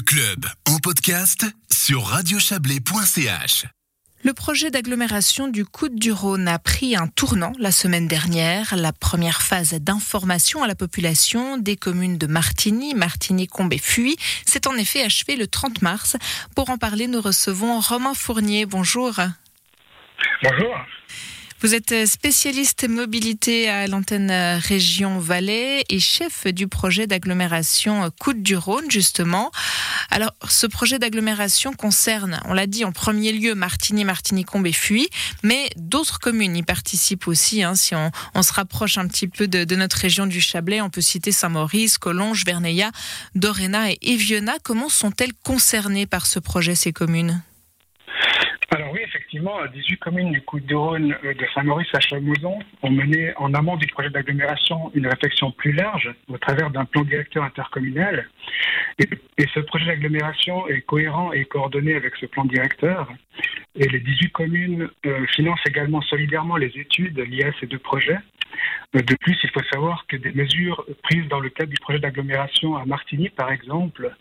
Le club en podcast sur radiochablais.ch. Le projet d'agglomération du Coude du Rhône a pris un tournant la semaine dernière. La première phase d'information à la population des communes de Martigny, Martigny-Combe et Fuy s'est en effet achevée le 30 mars. Pour en parler, nous recevons Romain Fournier. Bonjour. Bonjour. Vous êtes spécialiste mobilité à l'antenne Région Valais et chef du projet d'agglomération Coude du Rhône, justement. Alors, ce projet d'agglomération concerne, on l'a dit, en premier lieu Martigny, Martigny-Combe et Fuy, mais d'autres communes y participent aussi. Hein, si on, se rapproche un petit peu de, notre région du Chablais, on peut citer Saint-Maurice, Collonges, Verneilla, Doréna et Eviona. Comment sont-elles concernées par ce projet, ces communes? Alors oui, effectivement, 18 communes du Coup de Rhône euh, de Saint-Maurice à Chamouzon ont mené en amont du projet d'agglomération une réflexion plus large au travers d'un plan directeur intercommunal. Et ce projet d'agglomération est cohérent et coordonné avec ce plan directeur. Et les 18 communes euh, financent également solidairement les études liées à ces deux projets. De plus, il faut savoir que des mesures prises dans le cadre du projet d'agglomération à Martigny, par exemple,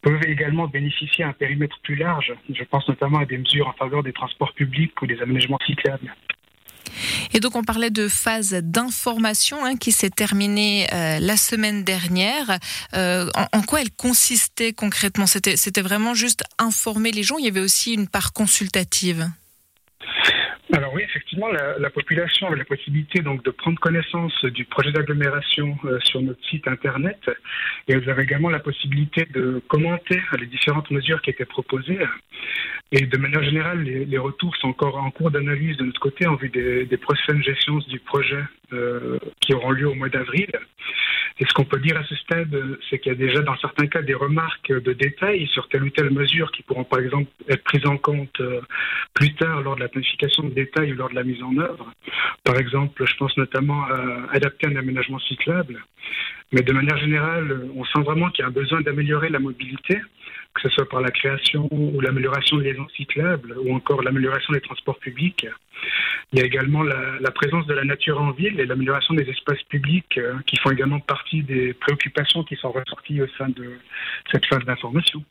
peuvent également bénéficier d'un périmètre plus large. Je pense notamment à des mesures en faveur des transports publics ou des aménagements cyclables. Et donc on parlait de phase d'information hein, qui s'est terminée euh, la semaine dernière. Euh, en, en, quoi elle consistait concrètement? C'était vraiment juste informer les gens. Il y avait aussi une part consultative? Alors oui, effectivement, la, la, population avait la possibilité donc de prendre connaissance du projet d'agglomération euh, sur notre site internet et vous avez également la possibilité de commenter les différentes mesures qui étaient proposées. Et de manière générale, les, les retours sont encore en cours d'analyse de notre côté en vue des, des prochaines échéances du projet euh, qui auront lieu au mois d'avril. Et ce qu'on peut dire à ce stade, c'est qu'il y a déjà dans certains cas des remarques de détail sur telle ou telle mesure qui pourront par exemple être prises en compte euh, plus tard lors de la planification de détail ou lors de la mise en œuvre? Par exemple, je pense notamment à adapter un aménagement cyclable. Mais de manière générale, on sent vraiment qu'il y a un besoin d'améliorer la mobilité, que ce soit par la création ou l'amélioration des liaisons cyclables ou encore l'amélioration des transports publics. Il y a également la, la, présence de la nature en ville et l'amélioration des espaces publics euh, qui font également partie des préoccupations qui sont ressorties au sein de cette phase d'information.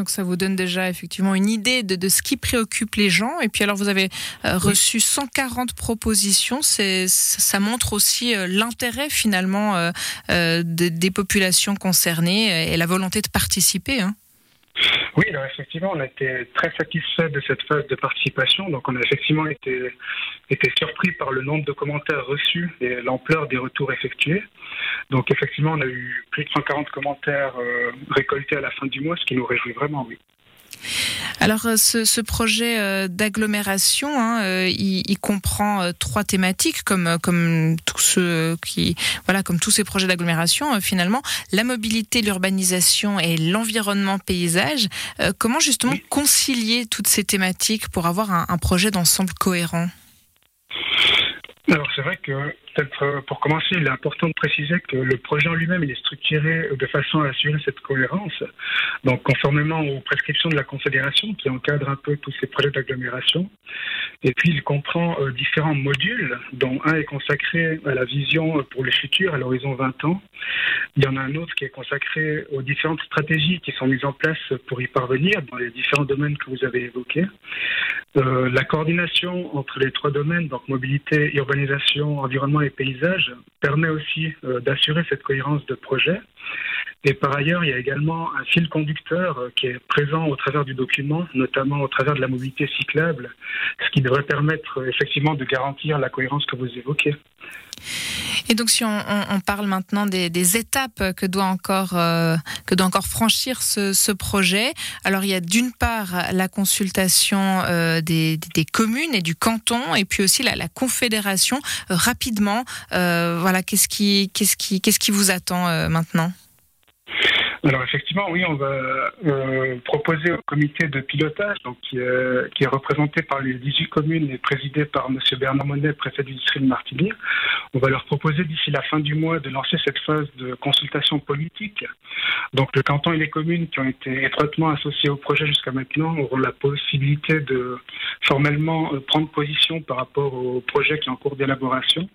Donc ça vous donne déjà effectivement une idée de, de, ce qui préoccupe les gens. Et puis alors vous avez euh, reçu 140 propositions. C'est, ça montre aussi euh, l'intérêt finalement euh, euh des, des populations concernées et la volonté de participer. Hein. Oui, effectivement, on a été très satisfait de cette phase de participation. Donc, on a effectivement été, été surpris par le nombre de commentaires reçus et l'ampleur des retours effectués. Donc, effectivement, on a eu plus de 140 commentaires euh, récoltés à la fin du mois, ce qui nous réjouit vraiment, oui. Alors ce, ce projet euh, d'agglomération, hein, euh, il, il, comprend euh, trois thématiques comme comme tous ceux qui voilà comme tous ces projets d'agglomération euh, finalement la mobilité, l'urbanisation et l'environnement paysage. Euh, comment justement oui. concilier toutes ces thématiques pour avoir un, un projet d'ensemble cohérent? Alors c'est vrai que peut-être pour commencer, il est important de préciser que le projet en lui-même est structuré de façon à assurer cette cohérence. Donc, conformément aux prescriptions de la Confédération qui encadre un peu tous ces projets d'agglomération. Et puis, il comprend euh, différents modules, dont un est consacré à la vision pour le futur à l'horizon 20 ans. Il y en a un autre qui est consacré aux différentes stratégies qui sont mises en place pour y parvenir dans les différents domaines que vous avez évoqués. Euh, la coordination entre les trois domaines, donc mobilité, urbanisation, environnement et paysages permet aussi euh, d'assurer cette cohérence de projet. Et par ailleurs, il y a également un fil conducteur euh, qui est présent au travers du document, notamment au travers de la mobilité cyclable, ce qui devrait permettre euh, effectivement de garantir la cohérence que vous évoquez. Et donc, si on, parle maintenant des, étapes que doit encore euh, que doit encore franchir ce, projet, alors il y a d'une part la consultation euh, des, communes et du canton, et puis aussi la, confédération. Euh, rapidement, voilà, qu'est-ce qui qu'est-ce qui qu'est-ce qui vous attend maintenant? Alors effectivement, oui, on va euh, proposer au comité de pilotage, donc qui est, qui est, représenté par les 18 communes et présidé par M. Bernard Monnet, préfet du district de Martigny. On va leur proposer d'ici la fin du mois de lancer cette phase de consultation politique. Donc le canton et les communes qui ont été étroitement associés au projet jusqu'à maintenant auront la possibilité de formellement euh, prendre position par rapport au projet qui est en cours d'élaboration.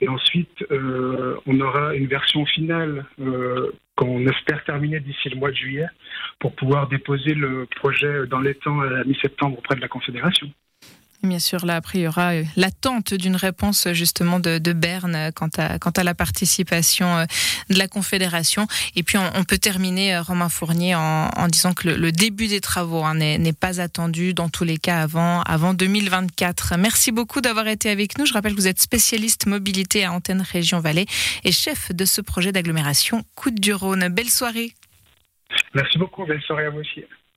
Et ensuite, euh, on aura une version finale euh, qu'on espère terminer d'ici le mois de juillet pour pouvoir déposer le projet dans les temps à mi-septembre auprès de la Confédération. Bien sûr, là, après, il y aura euh, l'attente d'une réponse justement de, Berne euh, quant à, la participation euh, de la Confédération. Et puis, on, peut terminer, Romain Fournier, en, disant que le, début des travaux hein, n'est pas attendu, dans tous les cas, avant, avant 2024. Merci beaucoup d'avoir été avec nous. Je rappelle que vous êtes spécialiste mobilité à Antenne Région Valais et chef de ce projet d'agglomération Côte du Rhône. Belle soirée. Merci beaucoup. Belle soirée à vous aussi.